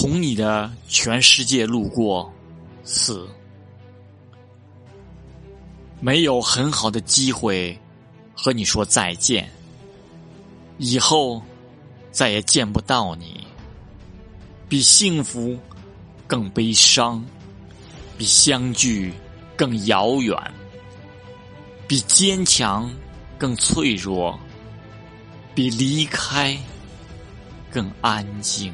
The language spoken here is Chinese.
从你的全世界路过四没有很好的机会和你说再见。以后再也见不到你。比幸福更悲伤。比相聚更遥远。比坚强更脆弱。比离开更安静。